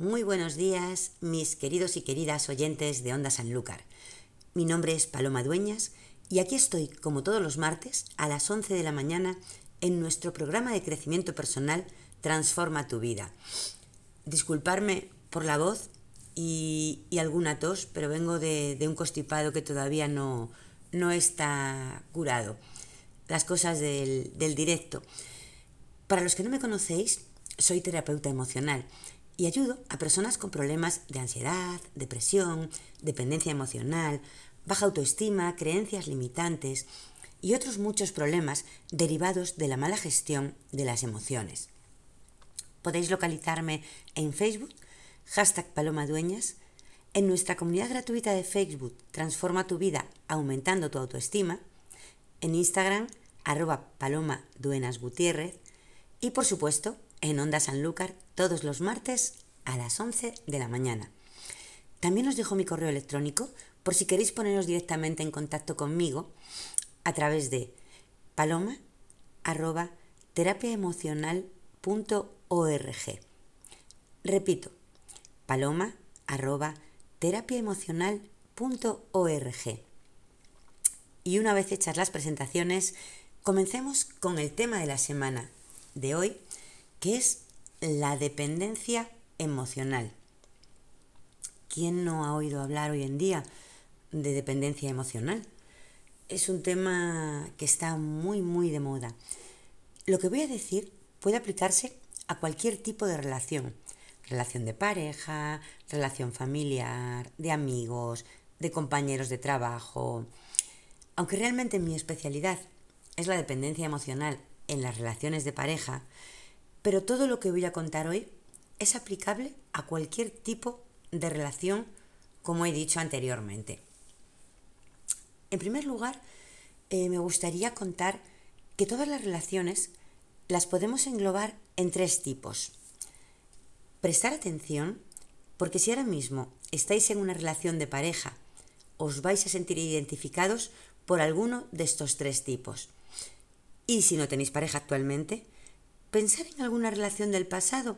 Muy buenos días, mis queridos y queridas oyentes de Onda Sanlúcar. Mi nombre es Paloma Dueñas y aquí estoy, como todos los martes, a las 11 de la mañana en nuestro programa de crecimiento personal Transforma tu vida. Disculparme por la voz y, alguna tos, pero vengo de, un constipado que todavía no, no está curado. Las cosas del, del directo. Para los que no me conocéis, soy terapeuta emocional y ayudo a personas con problemas de ansiedad, depresión, dependencia emocional, baja autoestima, creencias limitantes y otros muchos problemas derivados de la mala gestión de las emociones. Podéis localizarme en Facebook, hashtag Paloma Dueñas, en nuestra comunidad gratuita de Facebook Transforma tu vida aumentando tu autoestima, en Instagram arroba Paloma y por supuesto en Onda Sanlúcar todos los martes a las 11 de la mañana. También os dejo mi correo electrónico por si queréis poneros directamente en contacto conmigo a través de paloma arroba terapiaemocional.org. Repito, paloma arroba terapiaemocional.org. Y una vez hechas las presentaciones, comencemos con el tema de la semana de hoy, que es la dependencia emocional. ¿Quién no ha oído hablar hoy en día de dependencia emocional? Es un tema que está muy, muy de moda. Lo que voy a decir puede aplicarse a cualquier tipo de relación. Relación de pareja, relación familiar, de amigos, de compañeros de trabajo. Aunque realmente mi especialidad es la dependencia emocional en las relaciones de pareja, pero todo lo que voy a contar hoy es aplicable a cualquier tipo de relación, como he dicho anteriormente. En primer lugar, eh, me gustaría contar que todas las relaciones las podemos englobar en tres tipos. Prestar atención, porque si ahora mismo estáis en una relación de pareja, os vais a sentir identificados por alguno de estos tres tipos. Y si no tenéis pareja actualmente, pensar en alguna relación del pasado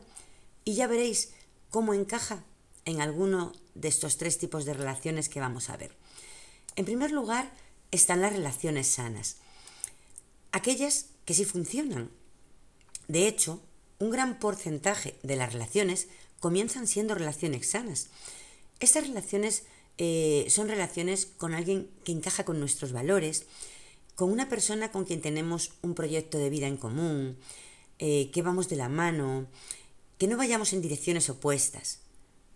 y ya veréis cómo encaja en alguno de estos tres tipos de relaciones que vamos a ver. En primer lugar, están las relaciones sanas, aquellas que sí funcionan. De hecho, un gran porcentaje de las relaciones comienzan siendo relaciones sanas. Estas relaciones eh, son relaciones con alguien que encaja con nuestros valores, con una persona con quien tenemos un proyecto de vida en común, eh, que vamos de la mano, que no vayamos en direcciones opuestas,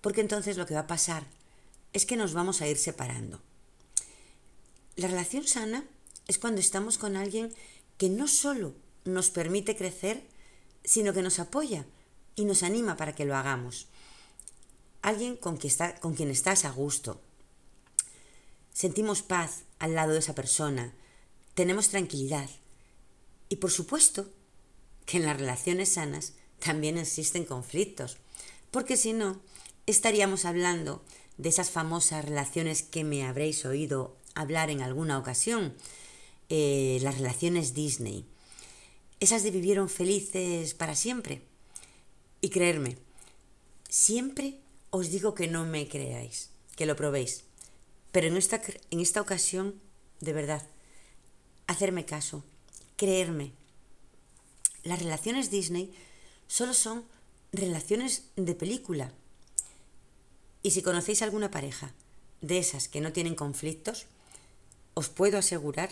porque entonces lo que va a pasar es que nos vamos a ir separando. La relación sana es cuando estamos con alguien que no solo nos permite crecer, sino que nos apoya y nos anima para que lo hagamos. Alguien con está, con quien estás a gusto. Sentimos paz al lado de esa persona, tenemos tranquilidad. Y por supuesto que en las relaciones sanas también existen conflictos, porque si no, estaríamos hablando de esas famosas relaciones que me habréis oído hablar en alguna ocasión, eh, las relaciones Disney, esas de vivieron felices para siempre. Y creerme, siempre os digo que no me creáis, que lo probéis, pero en esta, en esta ocasión, de verdad, hacerme caso, creerme. Las relaciones Disney solo son relaciones de película. Y si conocéis alguna pareja de esas que no tienen conflictos, os puedo asegurar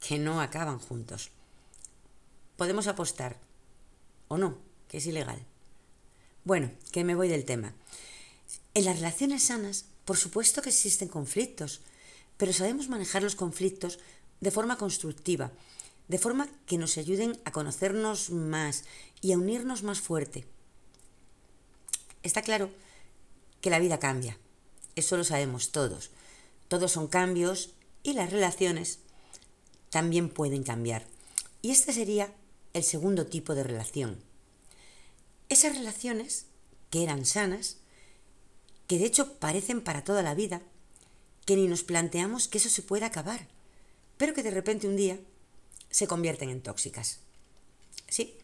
que no acaban juntos. Podemos apostar, o no, que es ilegal. Bueno, que me voy del tema. En las relaciones sanas, por supuesto que existen conflictos, pero sabemos manejar los conflictos de forma constructiva, de forma que nos ayuden a conocernos más y a unirnos más fuerte. Está claro que la vida cambia, eso lo sabemos todos. Todos son cambios y las relaciones también pueden cambiar. Y este sería el segundo tipo de relación. Esas relaciones que eran sanas, que de hecho parecen para toda la vida, que ni nos planteamos que eso se pueda acabar pero que de repente un día se convierten en tóxicas. Sí,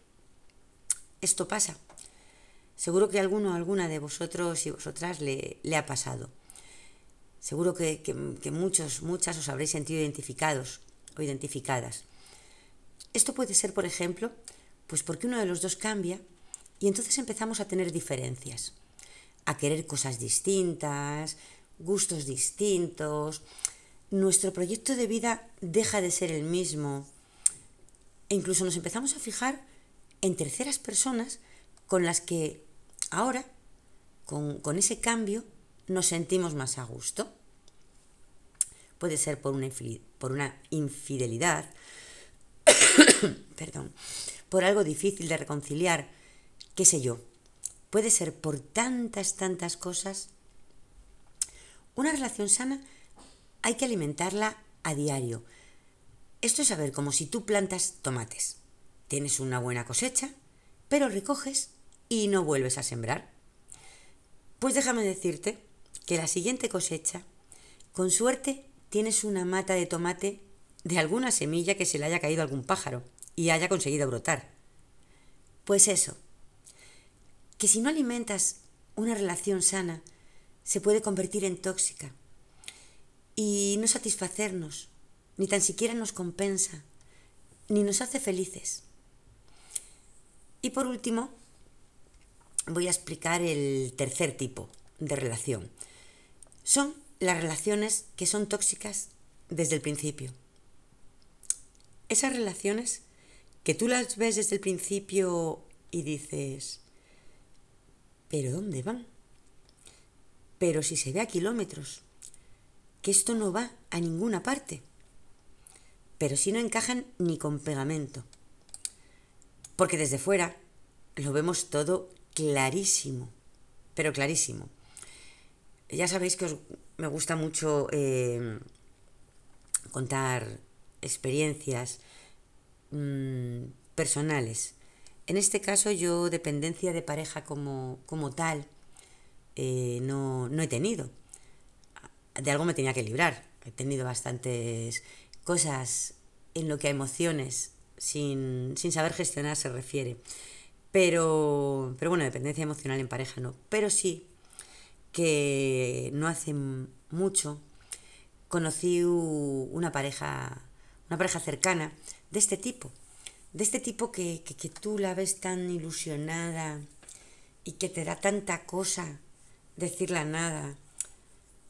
esto pasa. Seguro que alguno o alguna de vosotros y vosotras le, le ha pasado. Seguro que, que, muchos, muchas os habréis sentido identificados o identificadas. Esto puede ser, por ejemplo, pues porque uno de los dos cambia y entonces empezamos a tener diferencias, a querer cosas distintas, gustos distintos, nuestro proyecto de vida deja de ser el mismo e incluso nos empezamos a fijar en terceras personas con las que ahora, con, ese cambio, nos sentimos más a gusto. Puede ser por una, por una infidelidad, perdón, por algo difícil de reconciliar, qué sé yo. Puede ser por tantas, tantas cosas. Una relación sana hay que alimentarla a diario. Esto es saber como si tú plantas tomates. Tienes una buena cosecha, pero recoges y no vuelves a sembrar. Pues déjame decirte que la siguiente cosecha, con suerte, tienes una mata de tomate de alguna semilla que se le haya caído a algún pájaro y haya conseguido brotar. Pues eso, que si no alimentas una relación sana, se puede convertir en tóxica y no satisfacernos, ni tan siquiera nos compensa, ni nos hace felices. Y por último, voy a explicar el tercer tipo de relación. Son las relaciones que son tóxicas desde el principio. Esas relaciones que tú las ves desde el principio y dices, ¿pero dónde van? Pero si se ve a kilómetros, que esto no va a ninguna parte. Pero si no encajan ni con pegamento. Porque desde fuera lo vemos todo clarísimo, pero clarísimo. Ya sabéis que me gusta mucho eh, contar experiencias mm, personales. En este caso yo dependencia de pareja como, como tal eh, no, no he tenido. De algo me tenía que librar. He tenido bastantes cosas en lo que a emociones sin, sin saber gestionar se refiere. Pero, pero bueno, dependencia emocional en pareja no. Pero sí que no hace mucho conocí una pareja, una pareja cercana de este tipo. De este tipo que, que, que tú la ves tan ilusionada y que te da tanta cosa decirle nada.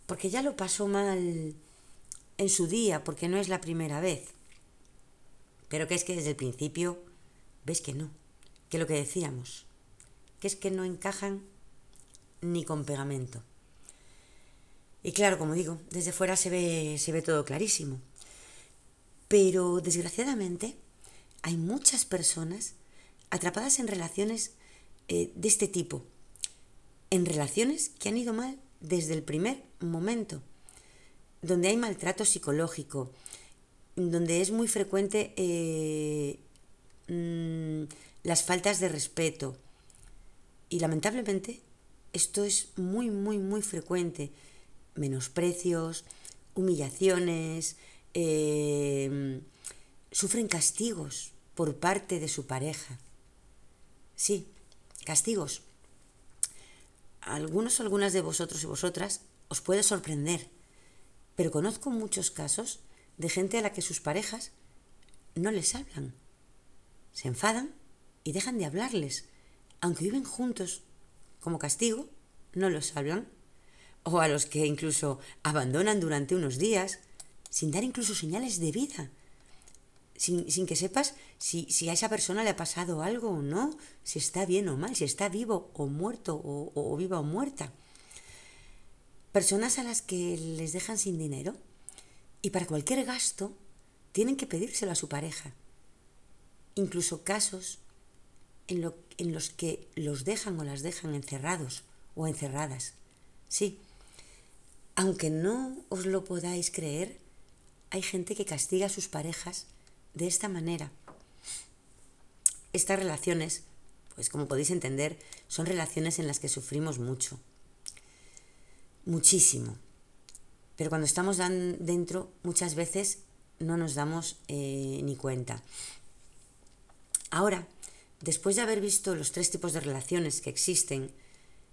Porque ya lo pasó mal en su día, porque no es la primera vez. Pero que es que desde el principio ves que no que lo que decíamos, que es que no encajan ni con pegamento. Y claro, como digo, desde fuera se ve, se ve todo clarísimo. Pero desgraciadamente hay muchas personas atrapadas en relaciones eh, de este tipo, en relaciones que han ido mal desde el primer momento, donde hay maltrato psicológico, donde es muy frecuente eh, mm, las faltas de respeto. Y lamentablemente esto es muy, muy, muy frecuente. Menosprecios, humillaciones, em, sufren castigos por parte de su pareja. Sí, castigos. Algunos o algunas de vosotros y vosotras os puede sorprender, pero conozco muchos casos de gente a la que sus parejas no les hablan. Se enfadan y dejan de hablarles. Aunque viven juntos, como castigo, no los hablan. O a los que incluso abandonan durante unos días, sin dar incluso señales de vida. Sin, que sepas si, a esa persona le ha pasado algo o no, si está bien o mal, si está vivo o muerto o, o viva o muerta. Personas a las que les dejan sin dinero y para cualquier gasto tienen que pedírselo a su pareja. Incluso casos en, los que los dejan o las dejan encerrados o encerradas. Sí, aunque no os lo podáis creer, hay gente que castiga a sus parejas de esta manera. Estas relaciones, pues como podéis entender, son relaciones en las que sufrimos mucho, muchísimo. Pero cuando estamos dentro, muchas veces no nos damos eh, ni cuenta. Ahora, después de haber visto los tres tipos de relaciones que existen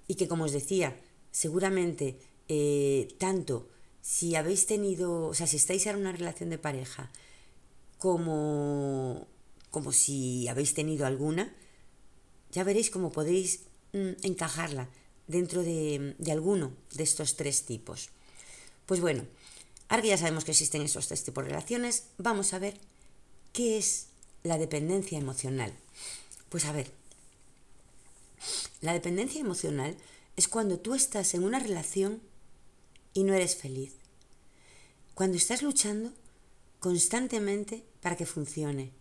y que, como os decía, seguramente eh, tanto si habéis tenido, o sea, si estáis en una relación de pareja, como, como si habéis tenido alguna, ya veréis cómo podéis mm, encajarla dentro de, alguno de estos tres tipos. Pues bueno, ahora que ya sabemos que existen esos tres tipos de relaciones, vamos a ver qué es la dependencia emocional. Pues a ver, la dependencia emocional es cuando tú estás en una relación y no eres feliz. Cuando estás luchando constantemente para que funcione.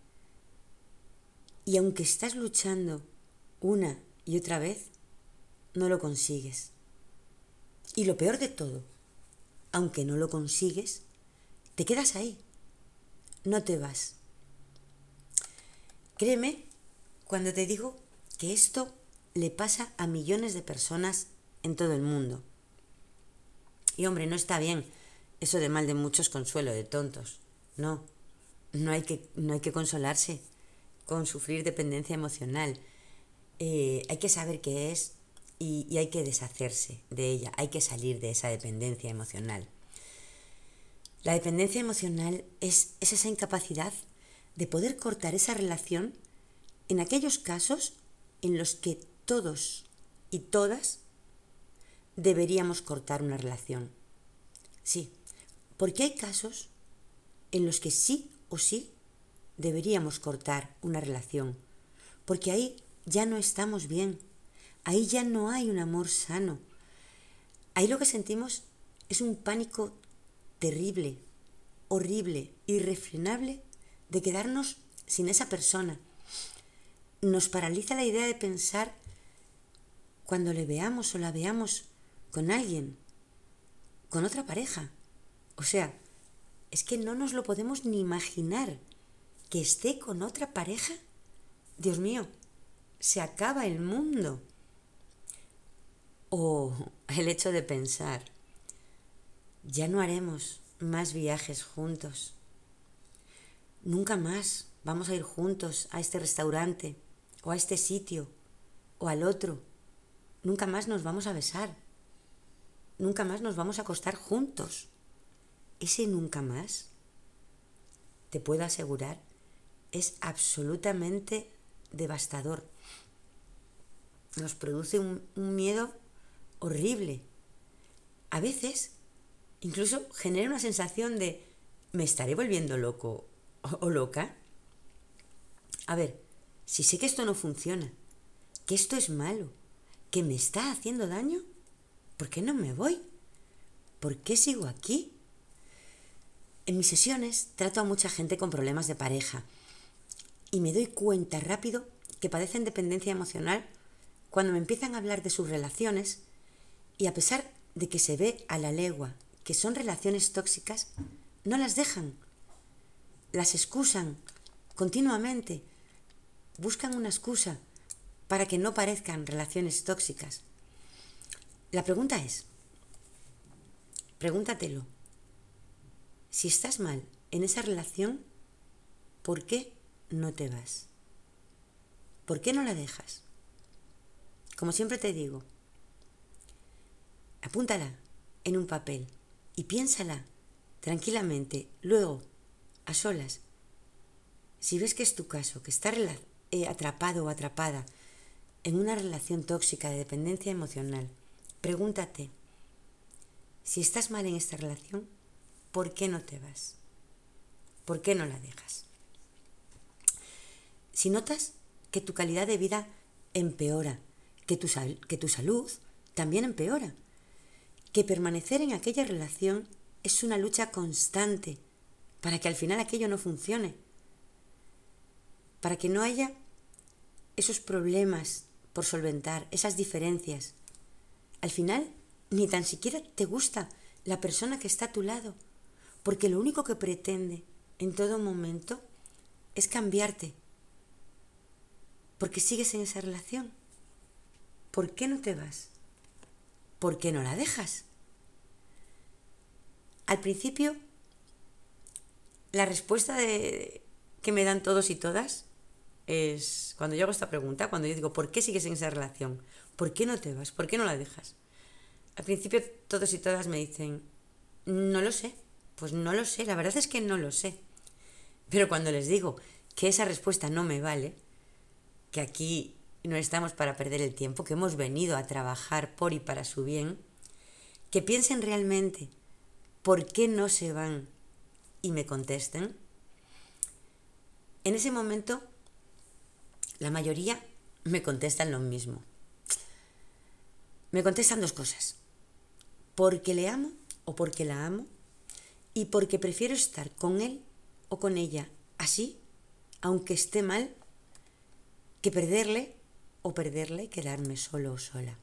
Y aunque estás luchando una y otra vez, no lo consigues. Y lo peor de todo, aunque no lo consigues, te quedas ahí. No te vas. Créeme cuando te digo que esto le pasa a millones de personas en todo el mundo. Y hombre, no está bien eso de mal de muchos consuelo de tontos. No, no hay que, no hay que consolarse con sufrir dependencia emocional. Eh, hay que saber qué es y, hay que deshacerse de ella, hay que salir de esa dependencia emocional. La dependencia emocional es esa incapacidad de poder cortar esa relación en aquellos casos en los que todos y todas deberíamos cortar una relación. Sí, porque hay casos en los que sí o sí deberíamos cortar una relación, porque ahí ya no estamos bien, ahí ya no hay un amor sano, ahí lo que sentimos es un pánico terrible, horrible, irrefrenable de quedarnos sin esa persona. Nos paraliza la idea de pensar cuando le veamos o la veamos con alguien, con otra pareja. O sea, es que no nos lo podemos ni imaginar que esté con otra pareja. Dios mío, se acaba el mundo. O el hecho de pensar, ya no haremos más viajes juntos. Nunca más vamos a ir juntos a este restaurante o a este sitio o al otro. Nunca más nos vamos a besar. Nunca más nos vamos a acostar juntos. Ese nunca más, te puedo asegurar, es absolutamente devastador. Nos produce un, un miedo horrible. A veces incluso genera una sensación de ¿me estaré volviendo loco o, loca? A ver, si sé que esto no funciona, que esto es malo, que me está haciendo daño, ¿por qué no me voy? ¿Por qué sigo aquí? En mis sesiones trato a mucha gente con problemas de pareja y me doy cuenta rápido que padecen dependencia emocional cuando me empiezan a hablar de sus relaciones y a pesar de que se ve a la legua que son relaciones tóxicas, no las dejan, las excusan continuamente, buscan una excusa para que no parezcan relaciones tóxicas. La pregunta es, pregúntatelo, si estás mal en esa relación, ¿por qué no te vas? ¿Por qué no la dejas? Como siempre te digo, apúntala en un papel y piénsala tranquilamente, luego, a solas. Si ves que es tu caso, que estás eh, atrapado o atrapada en una relación tóxica de dependencia emocional, pregúntate, si estás mal en esta relación, ¿por qué no te vas? ¿Por qué no la dejas? Si notas que tu calidad de vida empeora, que tu, que tu salud también empeora, que permanecer en aquella relación es una lucha constante para que al final aquello no funcione, para que no haya esos problemas por solventar, esas diferencias. Al final, ni tan siquiera te gusta la persona que está a tu lado, porque lo único que pretende en todo momento es cambiarte, porque sigues en esa relación. ¿Por qué no te vas? ¿por qué no la dejas? Al principio, la respuesta de, que me dan todos y todas es cuando yo hago esta pregunta, cuando yo digo, ¿por qué sigues en esa relación? ¿Por qué no te vas? ¿Por qué no la dejas? Al principio todos y todas me dicen, no lo sé, pues no lo sé, la verdad es que no lo sé. Pero cuando les digo que esa respuesta no me vale, que aquí no estamos para perder el tiempo, que hemos venido a trabajar por y para su bien, que piensen realmente por qué no se van y me contesten, en ese momento la mayoría me contestan lo mismo. Me contestan dos cosas. Porque le amo o porque la amo y porque prefiero estar con él o con ella así, aunque esté mal, que perderle o perderle y quedarme solo o sola.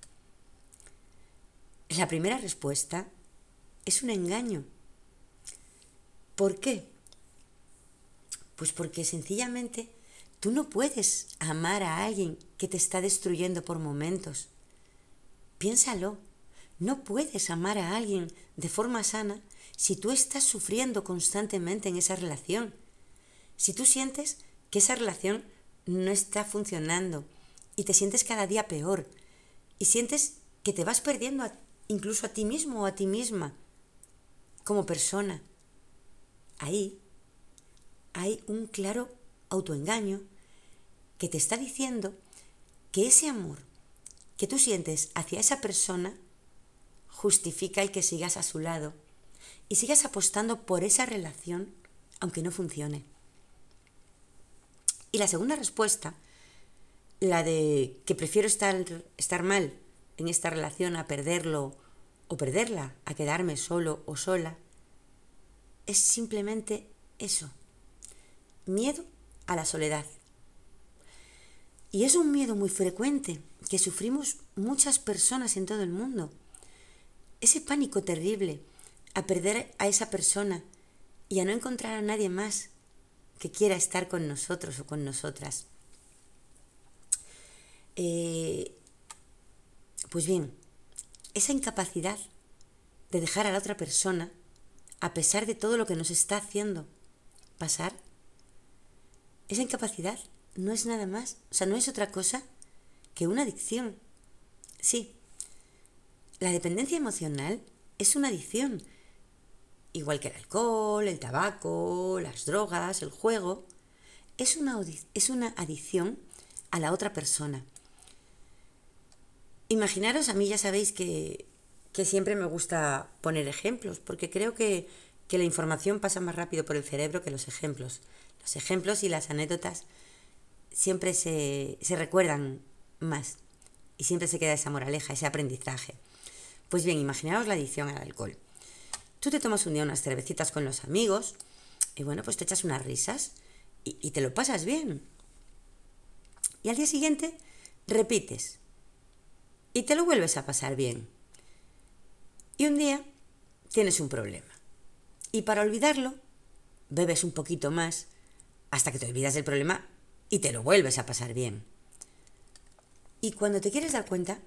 La primera respuesta es un engaño. ¿Por qué? Pues porque sencillamente tú no puedes amar a alguien que te está destruyendo por momentos. Piénsalo, no puedes amar a alguien de forma sana si tú estás sufriendo constantemente en esa relación. Si tú sientes que esa relación no está funcionando y te sientes cada día peor y sientes que te vas perdiendo incluso a ti mismo o a ti misma como persona, ahí hay un claro autoengaño que te está diciendo que ese amor que tú sientes hacia esa persona justifica el que sigas a su lado y sigas apostando por esa relación aunque no funcione. Y la segunda respuesta, la de que prefiero estar, estar mal en esta relación a perderlo o perderla, a quedarme solo o sola, es simplemente eso, miedo a la soledad. Y es un miedo muy frecuente que sufrimos muchas personas en todo el mundo. Ese pánico terrible a perder a esa persona y a no encontrar a nadie más que quiera estar con nosotros o con nosotras. Eh, pues bien, esa incapacidad de dejar a la otra persona, a pesar de todo lo que nos está haciendo pasar, esa incapacidad no es nada más, o sea, no es otra cosa que una adicción. Sí, la dependencia emocional es una adicción, igual que el alcohol, el tabaco, las drogas, el juego. Es una, es una adicción a la otra persona. Imaginaros, a mí ya sabéis que, que siempre me gusta poner ejemplos, porque creo que, que la información pasa más rápido por el cerebro que los ejemplos. Los ejemplos y las anécdotas siempre se, recuerdan más y siempre se queda esa moraleja, ese aprendizaje. Pues bien, imaginaos la adicción al alcohol. Tú te tomas un día unas cervecitas con los amigos y bueno, pues te echas unas risas y, y te lo pasas bien. Y al día siguiente repites y te lo vuelves a pasar bien. Y un día tienes un problema. Y para olvidarlo, bebes un poquito más hasta que te olvidas del problema y te lo vuelves a pasar bien. Y cuando te quieres dar cuenta,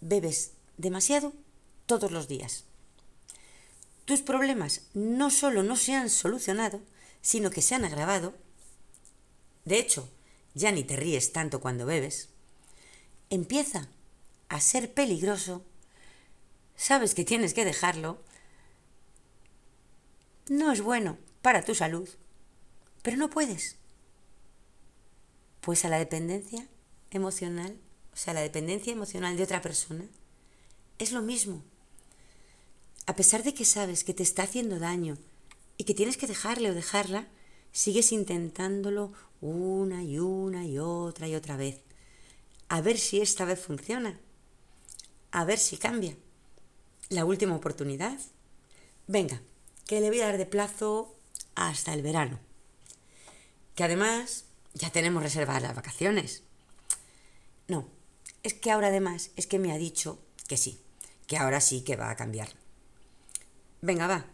bebes demasiado todos los días. Tus problemas no solo no se han solucionado, sino que se han agravado. De hecho, ya ni te ríes tanto cuando bebes. Empieza a ser peligroso. Sabes que tienes que dejarlo. No es bueno para tu salud pero no puedes. Pues a la dependencia emocional, o sea, la dependencia emocional de otra persona, es lo mismo. A pesar de que sabes que te está haciendo daño y que tienes que dejarle o dejarla, sigues intentándolo una y una y otra y otra vez. A ver si esta vez funciona. A ver si cambia. La última oportunidad. Venga, que le voy a dar de plazo hasta el verano que además ya tenemos reservadas las vacaciones. No, es que ahora además es que me ha dicho que sí, que ahora sí que va a cambiar. Venga, va,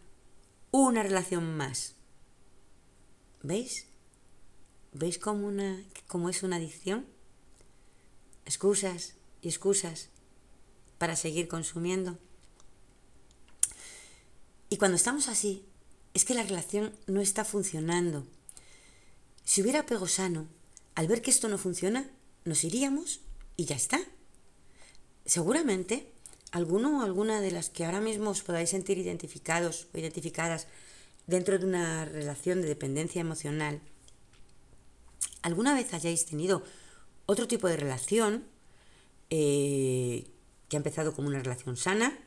una relación más. ¿Veis? ¿Veis cómo, una, cómo es una adicción? Excusas y excusas para seguir consumiendo. Y cuando estamos así, es que la relación no está funcionando si hubiera apego sano, al ver que esto no funciona, nos iríamos y ya está. Seguramente alguno o alguna de las que ahora mismo os podáis sentir identificados o identificadas dentro de una relación de dependencia emocional, alguna vez hayáis tenido otro tipo de relación eh, que ha empezado como una relación sana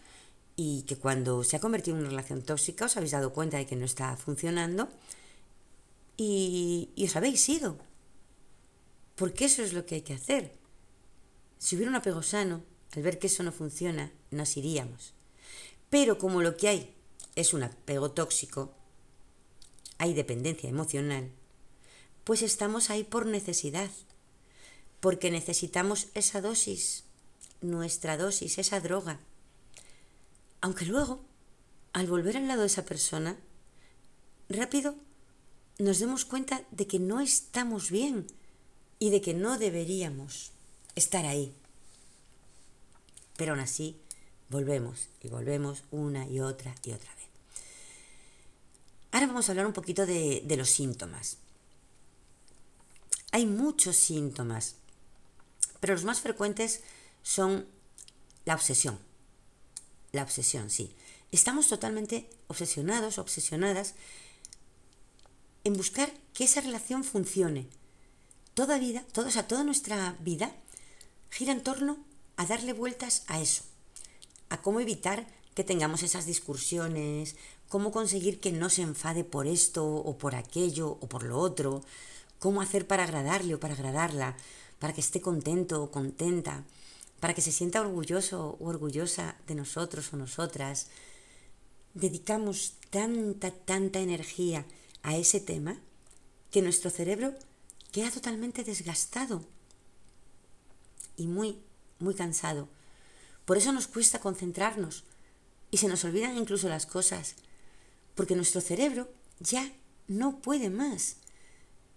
y que cuando se ha convertido en una relación tóxica os habéis dado cuenta de que no está funcionando y, y os habéis ido. Porque eso es lo que hay que hacer. Si hubiera un apego sano, al ver que eso no funciona, nos iríamos. Pero como lo que hay es un apego tóxico, hay dependencia emocional, pues estamos ahí por necesidad, porque necesitamos esa dosis, nuestra dosis, esa droga. Aunque luego, al volver al lado de esa persona, rápido nos demos cuenta de que no estamos bien y de que no deberíamos estar ahí. Pero aún así, volvemos y volvemos una y otra y otra vez. Ahora vamos a hablar un poquito de, de los síntomas. Hay muchos síntomas, pero los más frecuentes son la obsesión. La obsesión, sí. Estamos totalmente obsesionados, obsesionadas en buscar que esa relación funcione. Toda vida, todo, o toda nuestra vida gira en torno a darle vueltas a eso, a cómo evitar que tengamos esas discusiones, cómo conseguir que no se enfade por esto o por aquello o por lo otro, cómo hacer para agradarle o para agradarla, para que esté contento o contenta, para que se sienta orgulloso o orgullosa de nosotros o nosotras. Dedicamos tanta, tanta energía a ese tema que nuestro cerebro queda totalmente desgastado y muy, muy cansado. Por eso nos cuesta concentrarnos y se nos olvidan incluso las cosas, porque nuestro cerebro ya no puede más.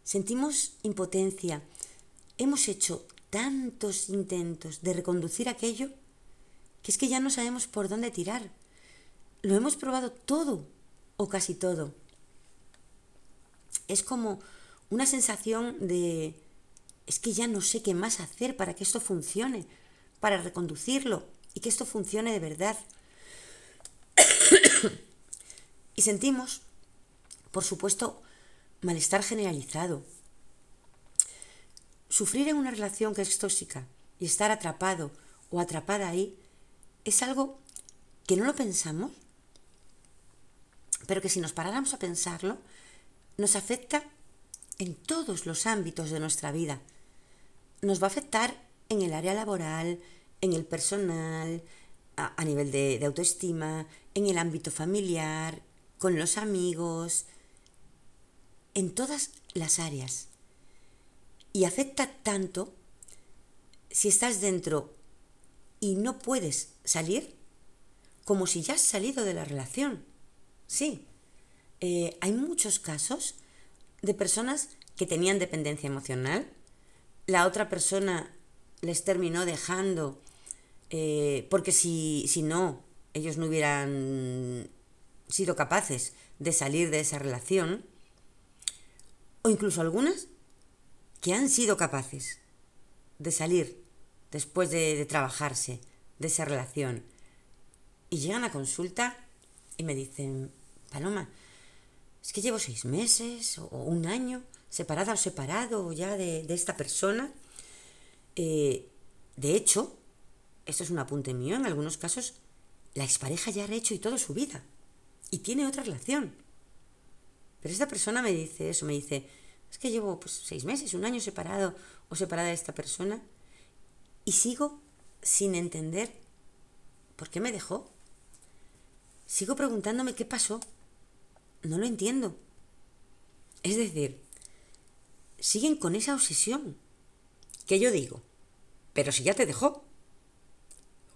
Sentimos impotencia. Hemos hecho tantos intentos de reconducir aquello que es que ya no sabemos por dónde tirar. Lo hemos probado todo o casi todo. Es como una sensación de es que ya no sé qué más hacer para que esto funcione, para reconducirlo y que esto funcione de verdad. y sentimos, por supuesto, malestar generalizado. Sufrir en una relación que es tóxica y estar atrapado o atrapada ahí es algo que no lo pensamos, pero que si nos paráramos a pensarlo, nos afecta en todos los ámbitos de nuestra vida. Nos va a afectar en el área laboral, en el personal, a, nivel de autoestima, en el ámbito familiar, con los amigos, en todas las áreas. Y afecta tanto si estás dentro y no puedes salir, como si ya has salido de la relación. Sí, eh, hay muchos casos de personas que tenían dependencia emocional, la otra persona les terminó dejando eh, porque si, si no, ellos no hubieran sido capaces de salir de esa relación, o incluso algunas que han sido capaces de salir después de, trabajarse de esa relación y llegan a consulta y me dicen, Paloma, es que llevo seis meses o un año separada o separado ya de, esta persona. Eh, de hecho, esto es un apunte mío, en algunos casos la expareja ya ha hecho y toda su vida y tiene otra relación. Pero esta persona me dice eso, me dice, es que llevo pues, seis meses, un año separado o separada de esta persona y sigo sin entender por qué me dejó. Sigo preguntándome qué pasó. No lo entiendo. Es decir, siguen con esa obsesión. Que yo digo, pero si ya te dejó,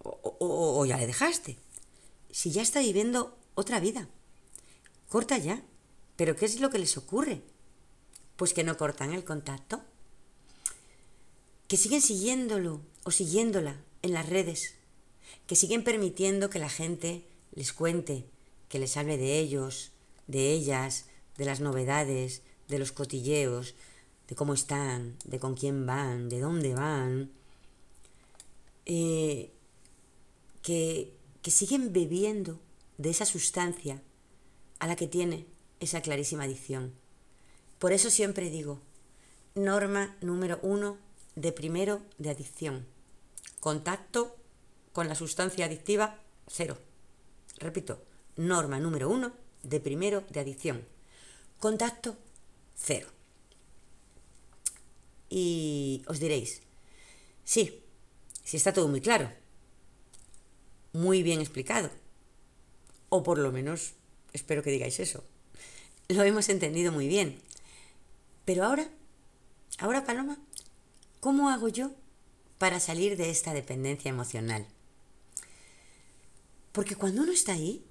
o, o, ya le dejaste, si ya está viviendo otra vida, corta ya. ¿Pero qué es lo que les ocurre? Pues que no cortan el contacto, que siguen siguiéndolo o siguiéndola en las redes, que siguen permitiendo que la gente les cuente, que les hable de ellos, de ellas, de las novedades, de los cotilleos, de cómo están, de con quién van, de dónde van, eh, que, que siguen bebiendo de esa sustancia a la que tiene esa clarísima adicción. Por eso siempre digo, norma número uno de primero de adicción. Contacto con la sustancia adictiva, cero. Repito, norma número uno de primero de adicción. Contacto, cero. Y os diréis, sí, sí está todo muy claro, muy bien explicado, o por lo menos espero que digáis eso. Lo hemos entendido muy bien. Pero ahora, ahora Paloma, ¿cómo hago yo para salir de esta dependencia emocional? Porque cuando uno está ahí,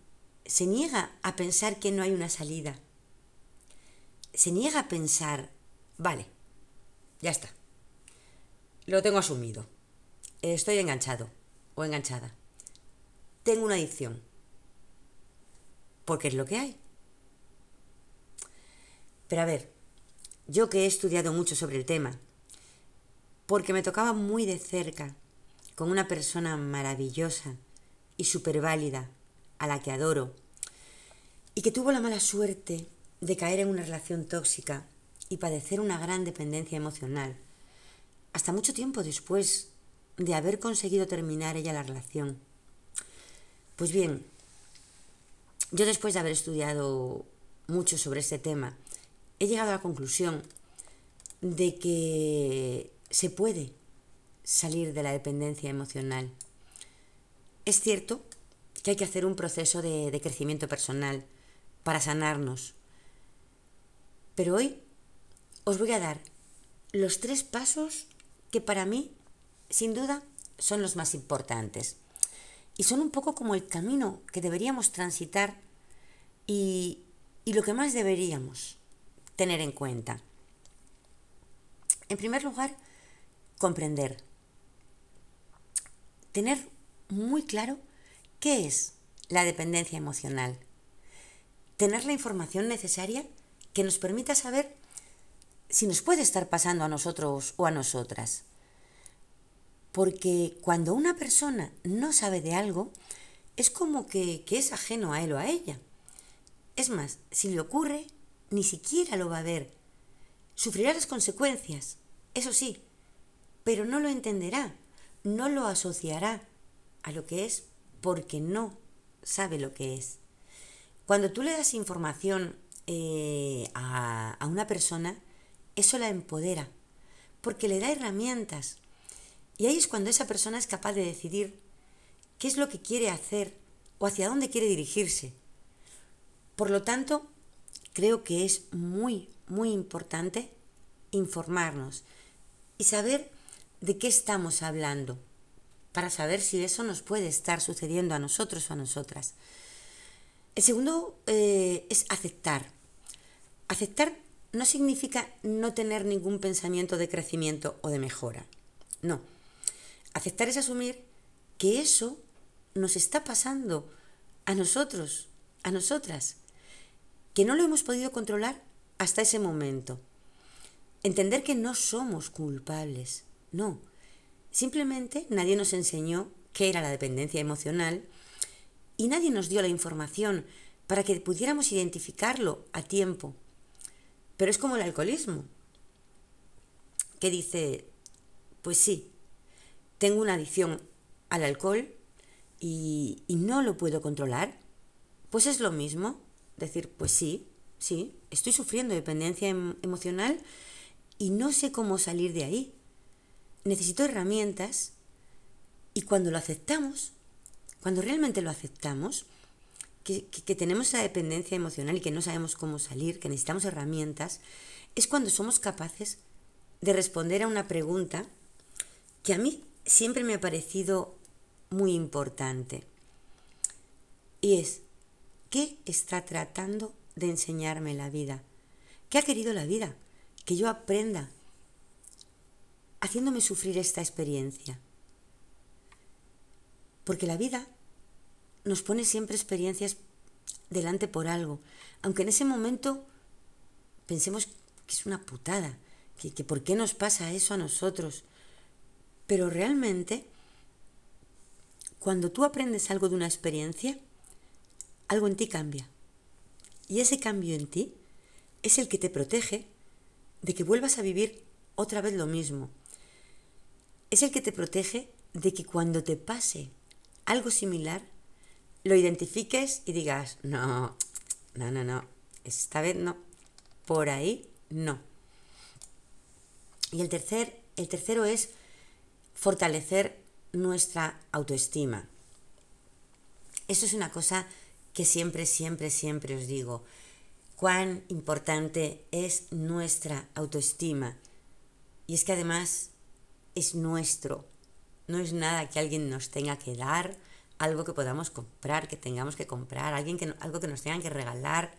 se niega a pensar que no hay una salida. Se niega a pensar, vale, ya está. Lo tengo asumido. Estoy enganchado o enganchada. Tengo una adicción. Porque es lo que hay. Pero a ver, yo que he estudiado mucho sobre el tema, porque me tocaba muy de cerca con una persona maravillosa y súper válida, a la que adoro, y que tuvo la mala suerte de caer en una relación tóxica y padecer una gran dependencia emocional, hasta mucho tiempo después de haber conseguido terminar ella la relación. Pues bien, yo después de haber estudiado mucho sobre este tema, he llegado a la conclusión de que se puede salir de la dependencia emocional. Es cierto que hay que hacer un proceso de, crecimiento personal para sanarnos, pero hoy os voy a dar los tres pasos que para mí, sin duda, son los más importantes. Y son un poco como el camino que deberíamos transitar y, y lo que más deberíamos tener en cuenta. En primer lugar, comprender. Tener muy claro qué es la dependencia emocional. Tener la información necesaria que nos permita saber si nos puede estar pasando a nosotros o a nosotras. Porque cuando una persona no sabe de algo, es como que, que, es ajeno a él o a ella. Es más, si le ocurre, ni siquiera lo va a ver. Sufrirá las consecuencias, eso sí, pero no lo entenderá, no lo asociará a lo que es porque no sabe lo que es. Cuando tú le das información eh, a, a una persona, eso la empodera, porque le da herramientas. Y ahí es cuando esa persona es capaz de decidir qué es lo que quiere hacer o hacia dónde quiere dirigirse. Por lo tanto, creo que es muy, muy importante informarnos y saber de qué estamos hablando para saber si eso nos puede estar sucediendo a nosotros o a nosotras. El segundo eh, es aceptar. Aceptar no significa no tener ningún pensamiento de crecimiento o de mejora. No. Aceptar es asumir que eso nos está pasando a nosotros, a nosotras que no lo hemos podido controlar hasta ese momento. Entender que no somos culpables, no. Simplemente nadie nos enseñó qué era la dependencia emocional y nadie nos dio la información para que pudiéramos identificarlo a tiempo. Pero es como el alcoholismo, que dice, pues sí, tengo una adicción al alcohol y, y no lo puedo controlar. Pues es lo mismo decir, pues sí, sí, estoy sufriendo dependencia em, emocional y no sé cómo salir de ahí. Necesito herramientas y cuando lo aceptamos, cuando realmente lo aceptamos, que, que, tenemos esa dependencia emocional y que no sabemos cómo salir, que necesitamos herramientas, es cuando somos capaces de responder a una pregunta que a mí siempre me ha parecido muy importante. Y es, ¿Qué está tratando de enseñarme la vida? ¿Qué ha querido la vida? Que yo aprenda haciéndome sufrir esta experiencia. Porque la vida nos pone siempre experiencias delante por algo, aunque en ese momento pensemos que es una putada, que, que por qué nos pasa eso a nosotros. Pero realmente, cuando tú aprendes algo de una experiencia, algo en ti cambia. Y ese cambio en ti es el que te protege de que vuelvas a vivir otra vez lo mismo. Es el que te protege de que cuando te pase algo similar, lo identifiques y digas, no, no, no, no, esta vez no, por ahí no. Y el, tercer, el tercero es fortalecer nuestra autoestima. Eso es una cosa que siempre, siempre, siempre os digo. Cuán importante es nuestra autoestima. Y es que además es nuestro. No es nada que alguien nos tenga que dar, algo que podamos comprar, que tengamos que comprar, alguien que, algo que nos tengan que regalar,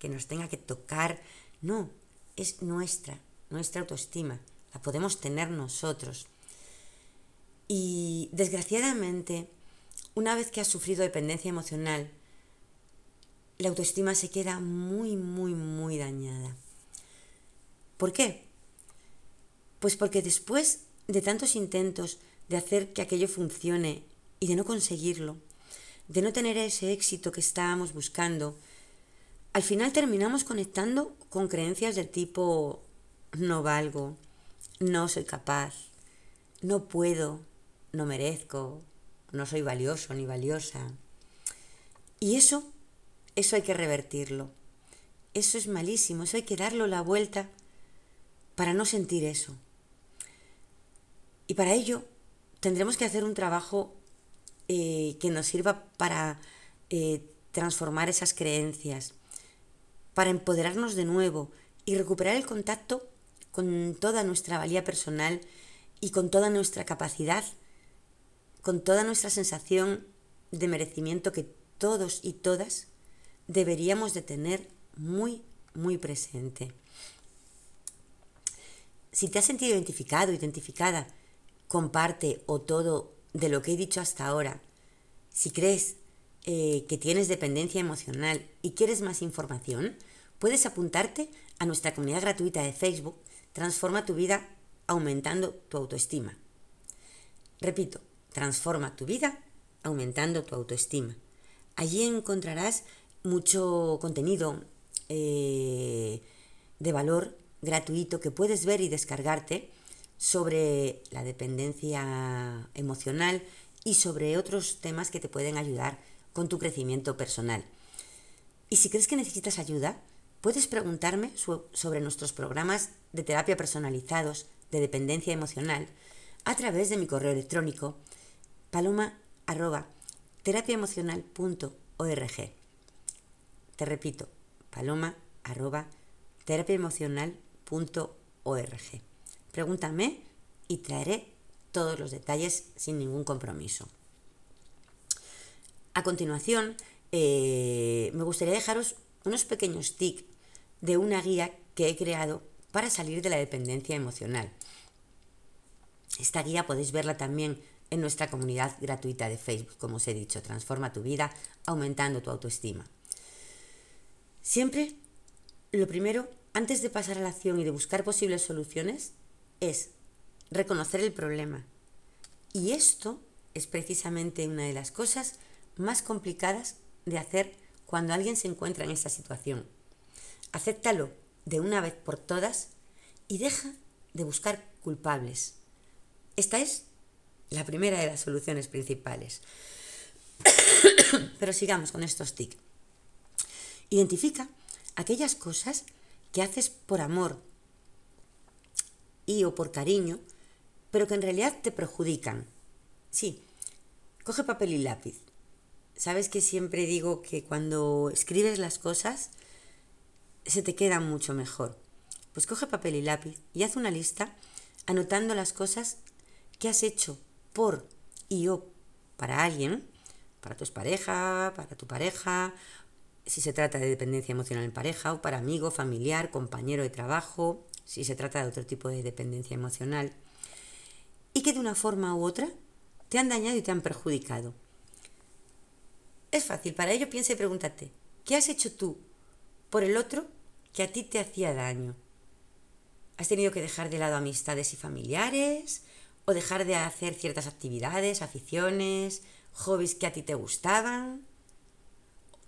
que nos tenga que tocar. No, es nuestra, nuestra autoestima. La podemos tener nosotros. Y desgraciadamente, una vez que has sufrido dependencia emocional, la autoestima se queda muy, muy, muy dañada. ¿Por qué? Pues porque después de tantos intentos de hacer que aquello funcione y de no conseguirlo, de no tener ese éxito que estábamos buscando, al final terminamos conectando con creencias del tipo no valgo, no soy capaz, no puedo, no merezco, no soy valioso ni valiosa. Y eso, eso hay que revertirlo. Eso es malísimo, eso hay que darlo la vuelta para no sentir eso. Y para ello tendremos que hacer un trabajo eh, que nos sirva para eh, transformar esas creencias, para empoderarnos de nuevo y recuperar el contacto con toda nuestra valía personal y con toda nuestra capacidad, con toda nuestra sensación de merecimiento que todos y todas deberíamos de tener muy, muy presente. Si te has sentido identificado, identificada, comparte o todo de lo que he dicho hasta ahora. Si crees eh, que tienes dependencia emocional y quieres más información, puedes apuntarte a nuestra comunidad gratuita de Facebook Transforma tu vida aumentando tu autoestima. Repito, transforma tu vida aumentando tu autoestima. Allí encontrarás mucho contenido eh, de valor gratuito que puedes ver y descargarte sobre la dependencia emocional y sobre otros temas que te pueden ayudar con tu crecimiento personal. Y si crees que necesitas ayuda, puedes preguntarme sobre nuestros programas de terapia personalizados de dependencia emocional a través de mi correo electrónico paloma. Te repito, paloma. Pregúntame y traeré todos los detalles sin ningún compromiso. A continuación, eh, me gustaría dejaros unos pequeños tics de una guía que he creado para salir de la dependencia emocional. Esta guía podéis verla también en nuestra comunidad gratuita de Facebook, como os he dicho, Transforma tu vida aumentando tu autoestima. Siempre, lo primero, antes de pasar a la acción y de buscar posibles soluciones, es reconocer el problema. Y esto es precisamente una de las cosas más complicadas de hacer cuando alguien se encuentra en esta situación. Acéptalo de una vez por todas y deja de buscar culpables. Esta es la primera de las soluciones principales. Pero sigamos con estos TIC. Identifica aquellas cosas que haces por amor y o por cariño, pero que en realidad te perjudican. Sí, coge papel y lápiz. Sabes que siempre digo que cuando escribes las cosas, se te queda mucho mejor. Pues coge papel y lápiz y haz una lista anotando las cosas que has hecho por y o para alguien, para tu pareja, para tu pareja, si se trata de dependencia emocional en pareja o para amigo, familiar, compañero de trabajo, si se trata de otro tipo de dependencia emocional, y que de una forma u otra te han dañado y te han perjudicado. Es fácil, para ello piensa y pregúntate, ¿qué has hecho tú por el otro que a ti te hacía daño. ¿Has tenido que dejar de lado amistades y familiares? ¿O dejar de hacer ciertas actividades, aficiones, hobbies que a ti te gustaban?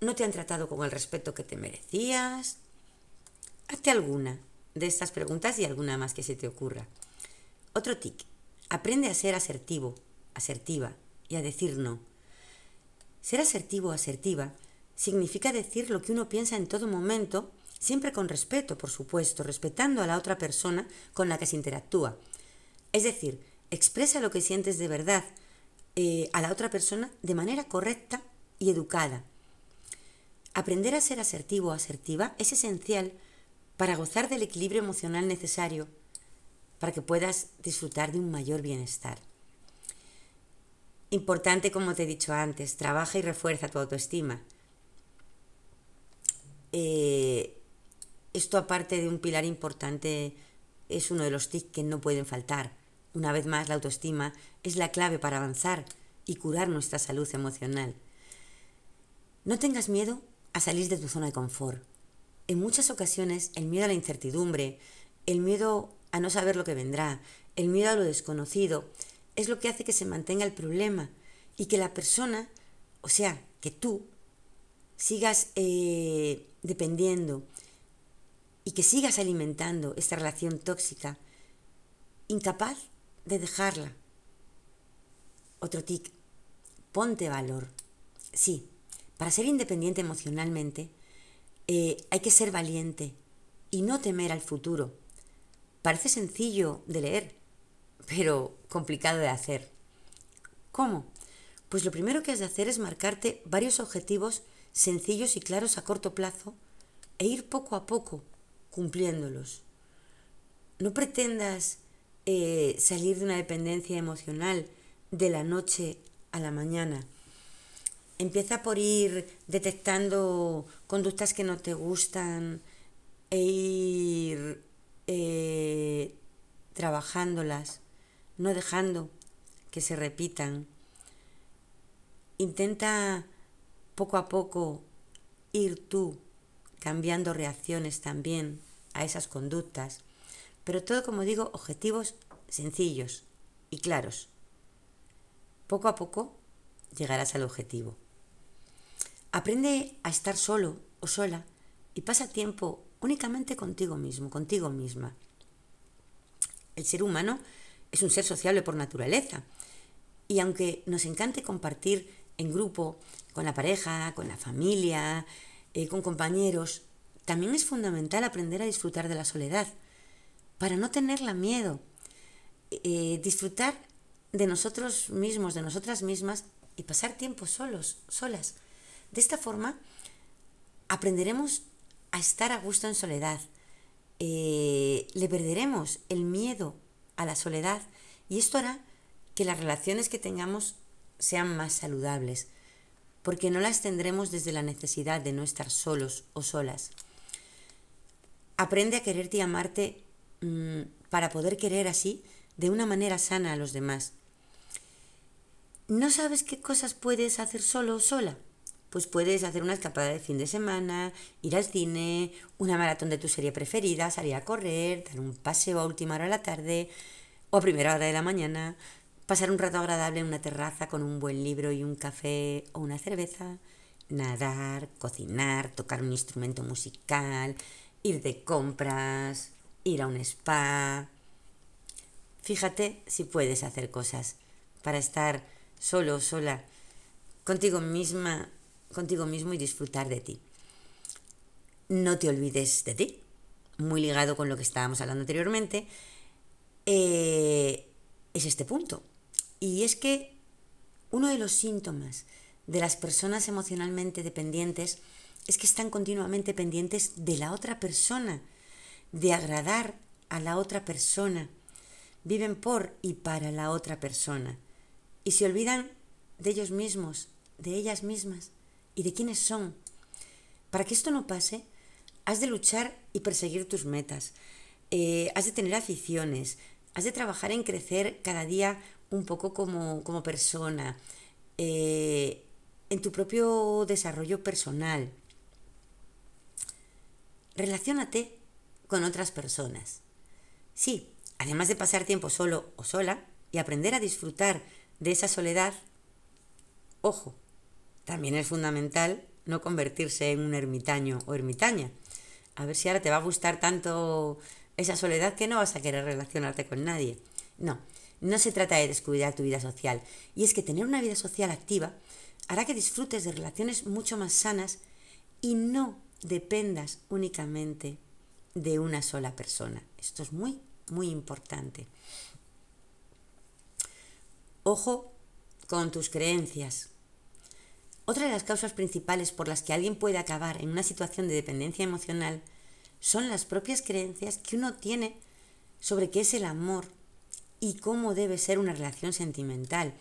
¿No te han tratado con el respeto que te merecías? Hazte alguna de estas preguntas y alguna más que se te ocurra. Otro tic. Aprende a ser asertivo, asertiva y a decir no. Ser asertivo o asertiva significa decir lo que uno piensa en todo momento, siempre con respeto, por supuesto, respetando a la otra persona con la que se interactúa. Es decir, expresa lo que sientes de verdad eh, a la otra persona de manera correcta y educada. Aprender a ser asertivo o asertiva es esencial para gozar del equilibrio emocional necesario para que puedas disfrutar de un mayor bienestar. Importante, como te he dicho antes, trabaja y refuerza tu autoestima. Eh, esto aparte de un pilar importante es uno de los tics que no pueden faltar. Una vez más, la autoestima es la clave para avanzar y curar nuestra salud emocional. No tengas miedo a salir de tu zona de confort. En muchas ocasiones el miedo a la incertidumbre, el miedo a no saber lo que vendrá, el miedo a lo desconocido, es lo que hace que se mantenga el problema y que la persona, o sea, que tú, sigas eh, dependiendo y que sigas alimentando esta relación tóxica, incapaz de dejarla. Otro tic, ponte valor. Sí, para ser independiente emocionalmente, eh, hay que ser valiente y no temer al futuro. Parece sencillo de leer, pero complicado de hacer. ¿Cómo? Pues lo primero que has de hacer es marcarte varios objetivos sencillos y claros a corto plazo e ir poco a poco cumpliéndolos. No pretendas eh, salir de una dependencia emocional de la noche a la mañana. Empieza por ir detectando conductas que no te gustan e ir eh, trabajándolas, no dejando que se repitan. Intenta poco a poco ir tú cambiando reacciones también a esas conductas, pero todo, como digo, objetivos sencillos y claros. Poco a poco llegarás al objetivo. Aprende a estar solo o sola y pasa tiempo únicamente contigo mismo, contigo misma. El ser humano es un ser sociable por naturaleza y aunque nos encante compartir en grupo, con la pareja, con la familia, eh, con compañeros, también es fundamental aprender a disfrutar de la soledad, para no tenerla miedo, eh, disfrutar de nosotros mismos, de nosotras mismas y pasar tiempo solos, solas. De esta forma, aprenderemos a estar a gusto en soledad. Eh, le perderemos el miedo a la soledad y esto hará que las relaciones que tengamos sean más saludables, porque no las tendremos desde la necesidad de no estar solos o solas. Aprende a quererte y amarte mm, para poder querer así de una manera sana a los demás. ¿No sabes qué cosas puedes hacer solo o sola? Pues puedes hacer una escapada de fin de semana, ir al cine, una maratón de tu serie preferida, salir a correr, dar un paseo a última hora de la tarde o a primera hora de la mañana, pasar un rato agradable en una terraza con un buen libro y un café o una cerveza, nadar, cocinar, tocar un instrumento musical, ir de compras, ir a un spa. Fíjate si puedes hacer cosas para estar solo o sola contigo misma contigo mismo y disfrutar de ti. No te olvides de ti, muy ligado con lo que estábamos hablando anteriormente, eh, es este punto. Y es que uno de los síntomas de las personas emocionalmente dependientes es que están continuamente pendientes de la otra persona, de agradar a la otra persona. Viven por y para la otra persona. Y se olvidan de ellos mismos, de ellas mismas y de quiénes son. Para que esto no pase, has de luchar y perseguir tus metas, eh, has de tener aficiones, has de trabajar en crecer cada día un poco como, persona, eh, en tu propio desarrollo personal. Relaciónate con otras personas. Sí, además de pasar tiempo solo o sola y aprender a disfrutar de esa soledad, ojo, también es fundamental no convertirse en un ermitaño o ermitaña. A ver si ahora te va a gustar tanto esa soledad que no vas a querer relacionarte con nadie. No, no se trata de descuidar tu vida social. Y es que tener una vida social activa hará que disfrutes de relaciones mucho más sanas y no dependas únicamente de una sola persona. Esto es muy, muy importante. Ojo con tus creencias. Otra de las causas principales por las que alguien puede acabar en una situación de dependencia emocional son las propias creencias que uno tiene sobre qué es el amor y cómo debe ser una relación sentimental.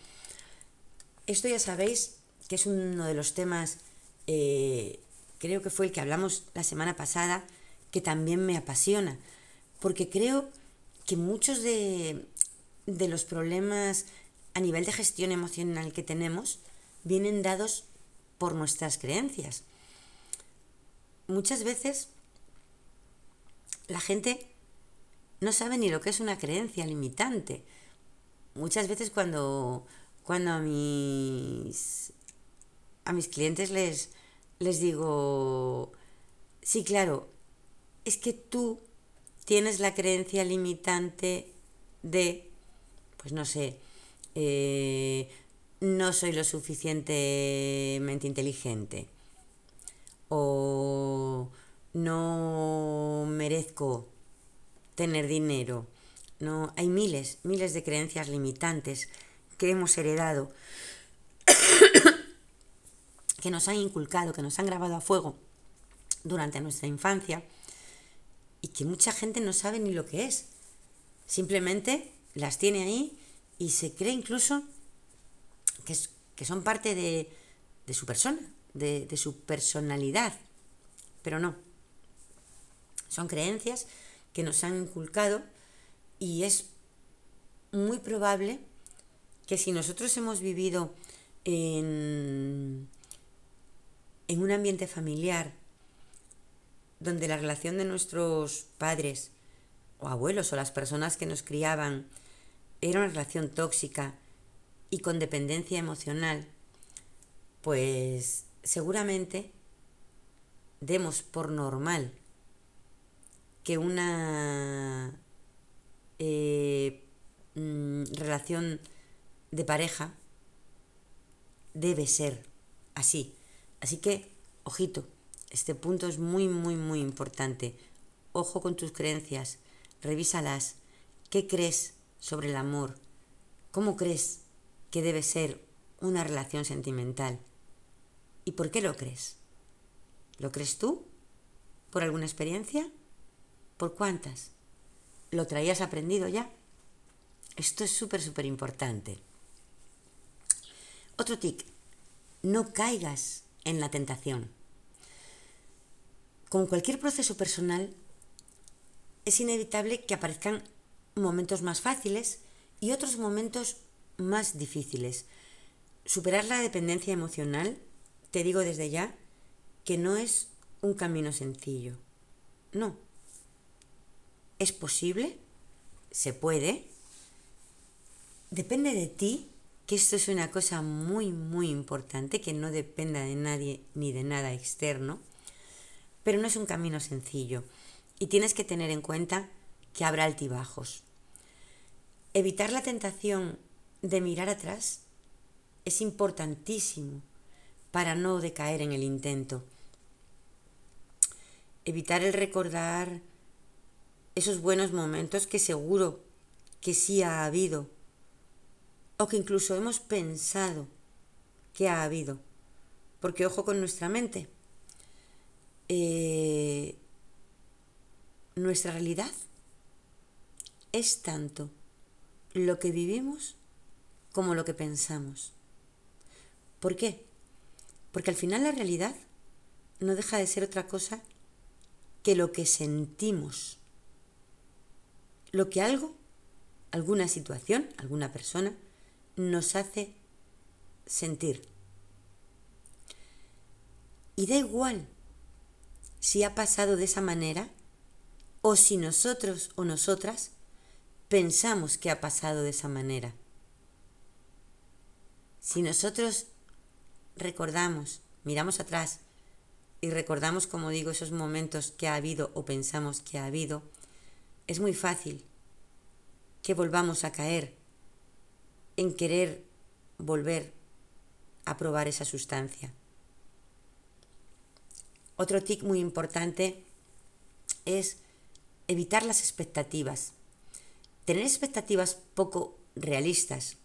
Esto ya sabéis que es uno de los temas, eh, creo que fue el que hablamos la semana pasada, que también me apasiona, porque creo que muchos de, de los problemas a nivel de gestión emocional que tenemos vienen dados por nuestras creencias. Muchas veces la gente no sabe ni lo que es una creencia limitante. Muchas veces cuando, cuando a mis a mis clientes les, les digo, sí, claro, es que tú tienes la creencia limitante de, pues no sé, eh, no soy lo suficientemente inteligente o no merezco tener dinero. No, hay miles, miles de creencias limitantes que hemos heredado que nos han inculcado, que nos han grabado a fuego durante nuestra infancia y que mucha gente no sabe ni lo que es. Simplemente las tiene ahí y se cree incluso que, que son parte de, su persona, de, de su personalidad. Pero no. Son creencias que nos han inculcado y es muy probable que si nosotros hemos vivido en en un ambiente familiar donde la relación de nuestros padres o abuelos o las personas que nos criaban era una relación tóxica y con dependencia emocional, pues seguramente demos por normal que una eh, mm, relación de pareja debe ser así. Así que, ojito, este punto es muy, muy, muy importante. Ojo con tus creencias, revísalas. ¿Qué crees sobre el amor? ¿Cómo crees que debe ser una relación sentimental? ¿Y por qué lo crees? ¿Lo crees tú? ¿Por alguna experiencia? ¿Por cuántas? ¿Lo traías aprendido ya? Esto es súper, súper importante. Otro tic, no caigas en la tentación. Con cualquier proceso personal, es inevitable que aparezcan momentos más fáciles y otros momentos más difíciles. Superar la dependencia emocional, te digo desde ya, que no es un camino sencillo. No. ¿Es posible? ¿Se puede? Depende de ti que esto es una cosa muy, muy importante, que no dependa de nadie ni de nada externo, pero no es un camino sencillo y tienes que tener en cuenta que habrá altibajos. Evitar la tentación de mirar atrás es importantísimo para no decaer en el intento. Evitar el recordar esos buenos momentos que seguro que sí ha habido o que incluso hemos pensado que ha habido. Porque ojo con nuestra mente. Eh, nuestra realidad es tanto lo que vivimos como lo que pensamos. ¿Por qué? Porque al final la realidad no deja de ser otra cosa que lo que sentimos. Lo que algo, alguna situación, alguna persona, nos hace sentir. Y da igual si ha pasado de esa manera o si nosotros o nosotras pensamos que ha pasado de esa manera. Si nosotros recordamos, miramos atrás y recordamos, como digo, esos momentos que ha habido o pensamos que ha habido, es muy fácil que volvamos a caer en querer volver a probar esa sustancia. Otro tic muy importante es evitar las expectativas. Tener expectativas poco realistas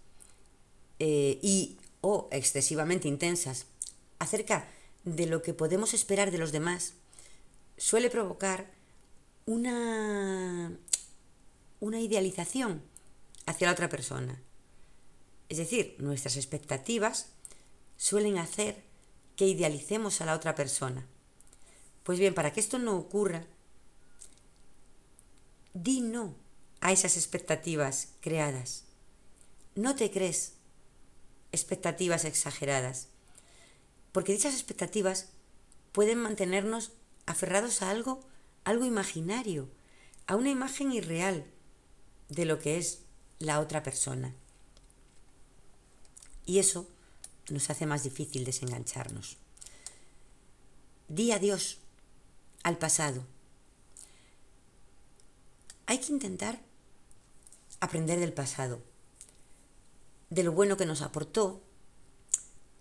eh, y o excesivamente intensas acerca de lo que podemos esperar de los demás suele provocar una, una idealización hacia la otra persona. Es decir, nuestras expectativas suelen hacer que idealicemos a la otra persona. Pues bien, para que esto no ocurra, di no a esas expectativas creadas. No te crees expectativas exageradas, porque dichas expectativas pueden mantenernos aferrados a algo, algo imaginario, a una imagen irreal de lo que es la otra persona. Y eso nos hace más difícil desengancharnos. Di adiós al pasado. Hay que intentar aprender del pasado, de lo bueno que nos aportó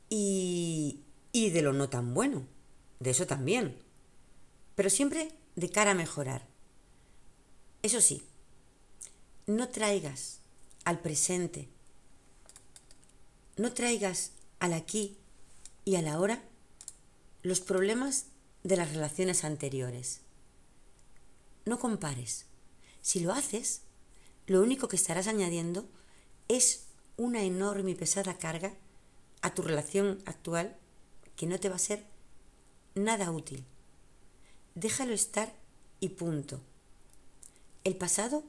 y, y de lo no tan bueno, de eso también, pero siempre de cara a mejorar. Eso sí, no traigas al presente, no traigas al aquí y a la hora los problemas de las relaciones anteriores. No compares. Si lo haces, lo único que estarás añadiendo es una enorme y pesada carga a tu relación actual que no te va a ser nada útil. Déjalo estar y punto. El pasado,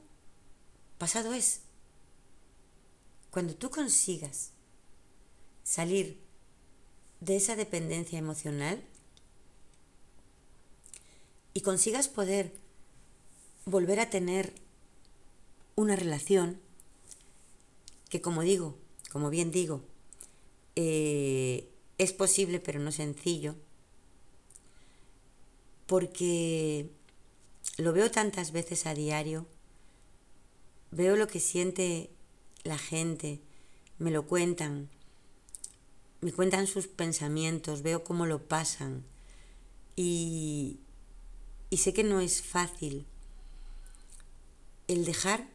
pasado es. Cuando tú consigas salir de esa dependencia emocional y consigas poder volver a tener una relación que como digo, como bien digo, eh, es posible pero no sencillo, porque lo veo tantas veces a diario, veo lo que siente la gente, me lo cuentan, me cuentan sus pensamientos, veo cómo lo pasan y, y sé que no es fácil el dejar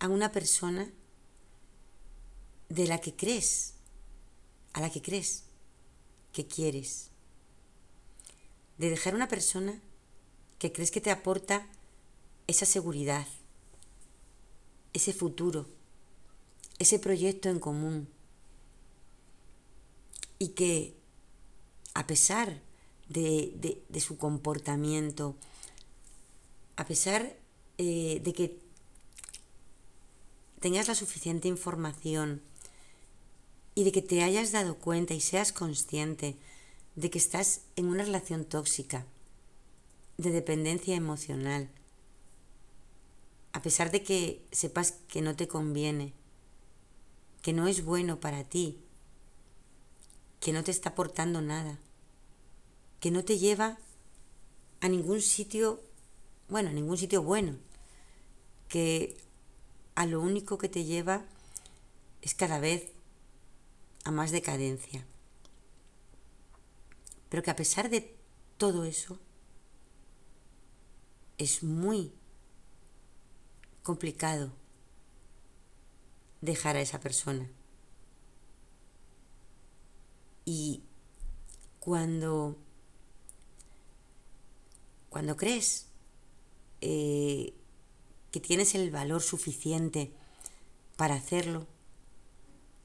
a una persona de la que crees, a la que crees que quieres, de dejar una persona que crees que te aporta esa seguridad, ese futuro, ese proyecto en común. Y que a pesar de, su comportamiento, a pesar eh, de que tengas la suficiente información y de que te hayas dado cuenta y seas consciente de que estás en una relación tóxica, de dependencia emocional, a pesar de que sepas que no te conviene, que no es bueno para ti, que no te está aportando nada, que no te lleva a ningún sitio, bueno, a ningún sitio bueno, que a lo único que te lleva es cada vez a más decadencia. Pero que a pesar de todo eso, es muy complicado dejar a esa persona. Y cuando, cuando crees eh, que tienes el valor suficiente para hacerlo,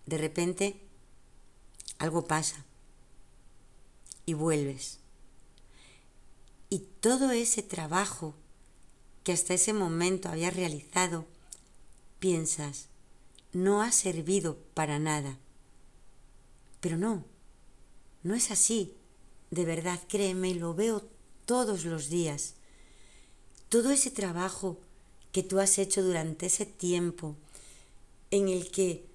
de repente algo pasa y vuelves. Y todo ese trabajo que hasta ese momento habías realizado, piensas, no ha servido para nada. Pero no, no es así. De verdad, créeme, lo veo todos los días. Todo ese trabajo que tú has hecho durante ese tiempo en el que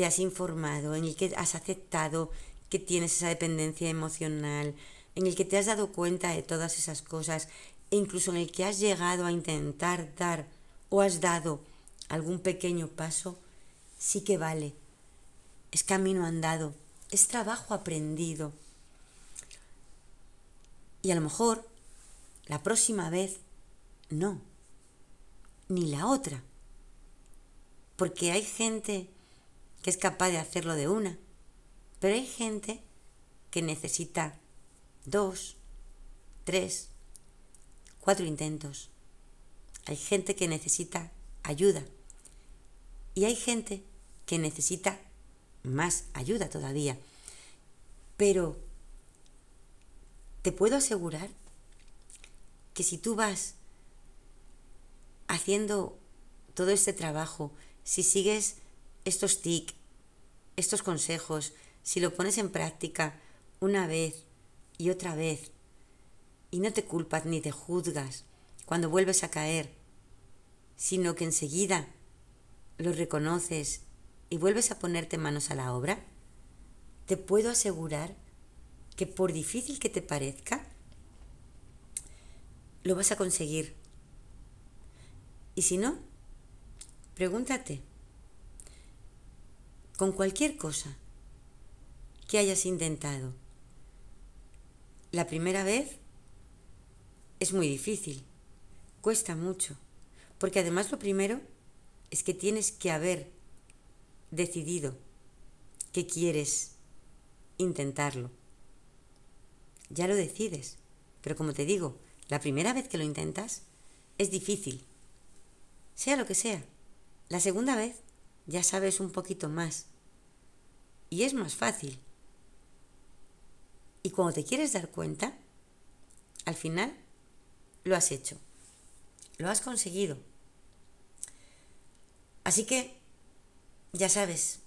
te has informado, en el que has aceptado que tienes esa dependencia emocional, en el que te has dado cuenta de todas esas cosas e incluso en el que has llegado a intentar dar o has dado algún pequeño paso, sí que vale. Es camino andado, es trabajo aprendido. Y a lo mejor la próxima vez no, ni la otra. Porque hay gente que es capaz de hacerlo de una, pero hay gente que necesita dos, tres, cuatro intentos. Hay gente que necesita ayuda y hay gente que necesita más ayuda todavía. Pero te puedo asegurar que si tú vas haciendo todo este trabajo, si sigues estos TIC, estos consejos, si lo pones en práctica una vez y otra vez, y no te culpas ni te juzgas cuando vuelves a caer, sino que enseguida lo reconoces y vuelves a ponerte manos a la obra, te puedo asegurar que por difícil que te parezca, lo vas a conseguir. Y si no, pregúntate, con cualquier cosa que hayas intentado, la primera vez es muy difícil, cuesta mucho, porque además lo primero es que tienes que haber decidido que quieres intentarlo. Ya lo decides, pero como te digo, la primera vez que lo intentas es difícil, sea lo que sea. La segunda vez ya sabes un poquito más y es más fácil. Y cuando te quieres dar cuenta, al final lo has hecho, lo has conseguido. Así que, ya sabes,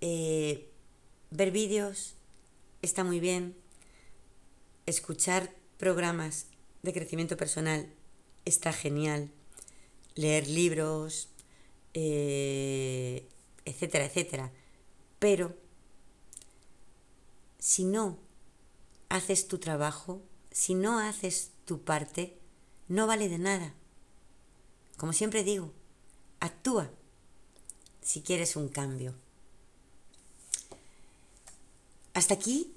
eh, ver vídeos está muy bien, escuchar programas de crecimiento personal está genial, leer libros, eh, etcétera, etcétera. Pero si no haces tu trabajo, si no haces tu parte, no vale de nada. Como siempre digo, actúa si quieres un cambio. Hasta aquí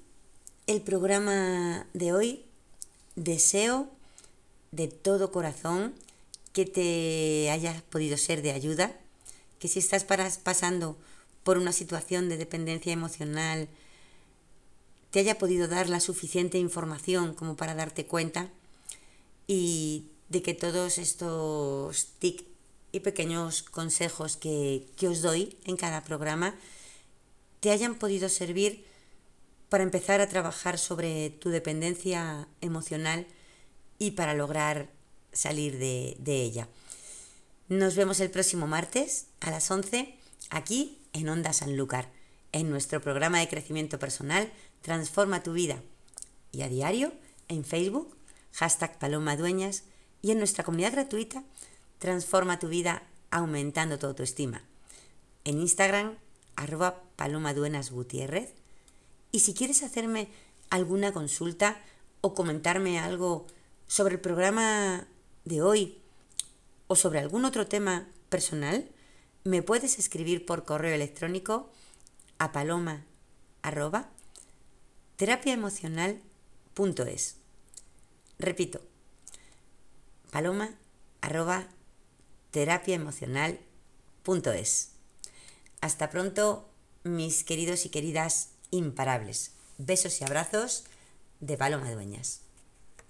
el programa de hoy. Deseo de todo corazón que te haya podido ser de ayuda, que si estás pasando por una situación de dependencia emocional, te haya podido dar la suficiente información como para darte cuenta y de que todos estos tics y pequeños consejos que, que os doy en cada programa te hayan podido servir para empezar a trabajar sobre tu dependencia emocional y para lograr salir de, de, ella. Nos vemos el próximo martes a las 11 aquí en Onda Sanlúcar, en nuestro programa de crecimiento personal Transforma tu vida y a diario en Facebook, hashtag Paloma Dueñas y en nuestra comunidad gratuita Transforma tu vida aumentando tu autoestima. En Instagram, arroba Paloma Gutiérrez. Y si quieres hacerme alguna consulta o comentarme algo sobre el programa de hoy o sobre algún otro tema personal, me puedes escribir por correo electrónico a paloma arroba terapiaemocional.es. Repito, paloma arroba terapiaemocional.es. Hasta pronto, mis queridos y queridas imparables. Besos y abrazos de Paloma Dueñas.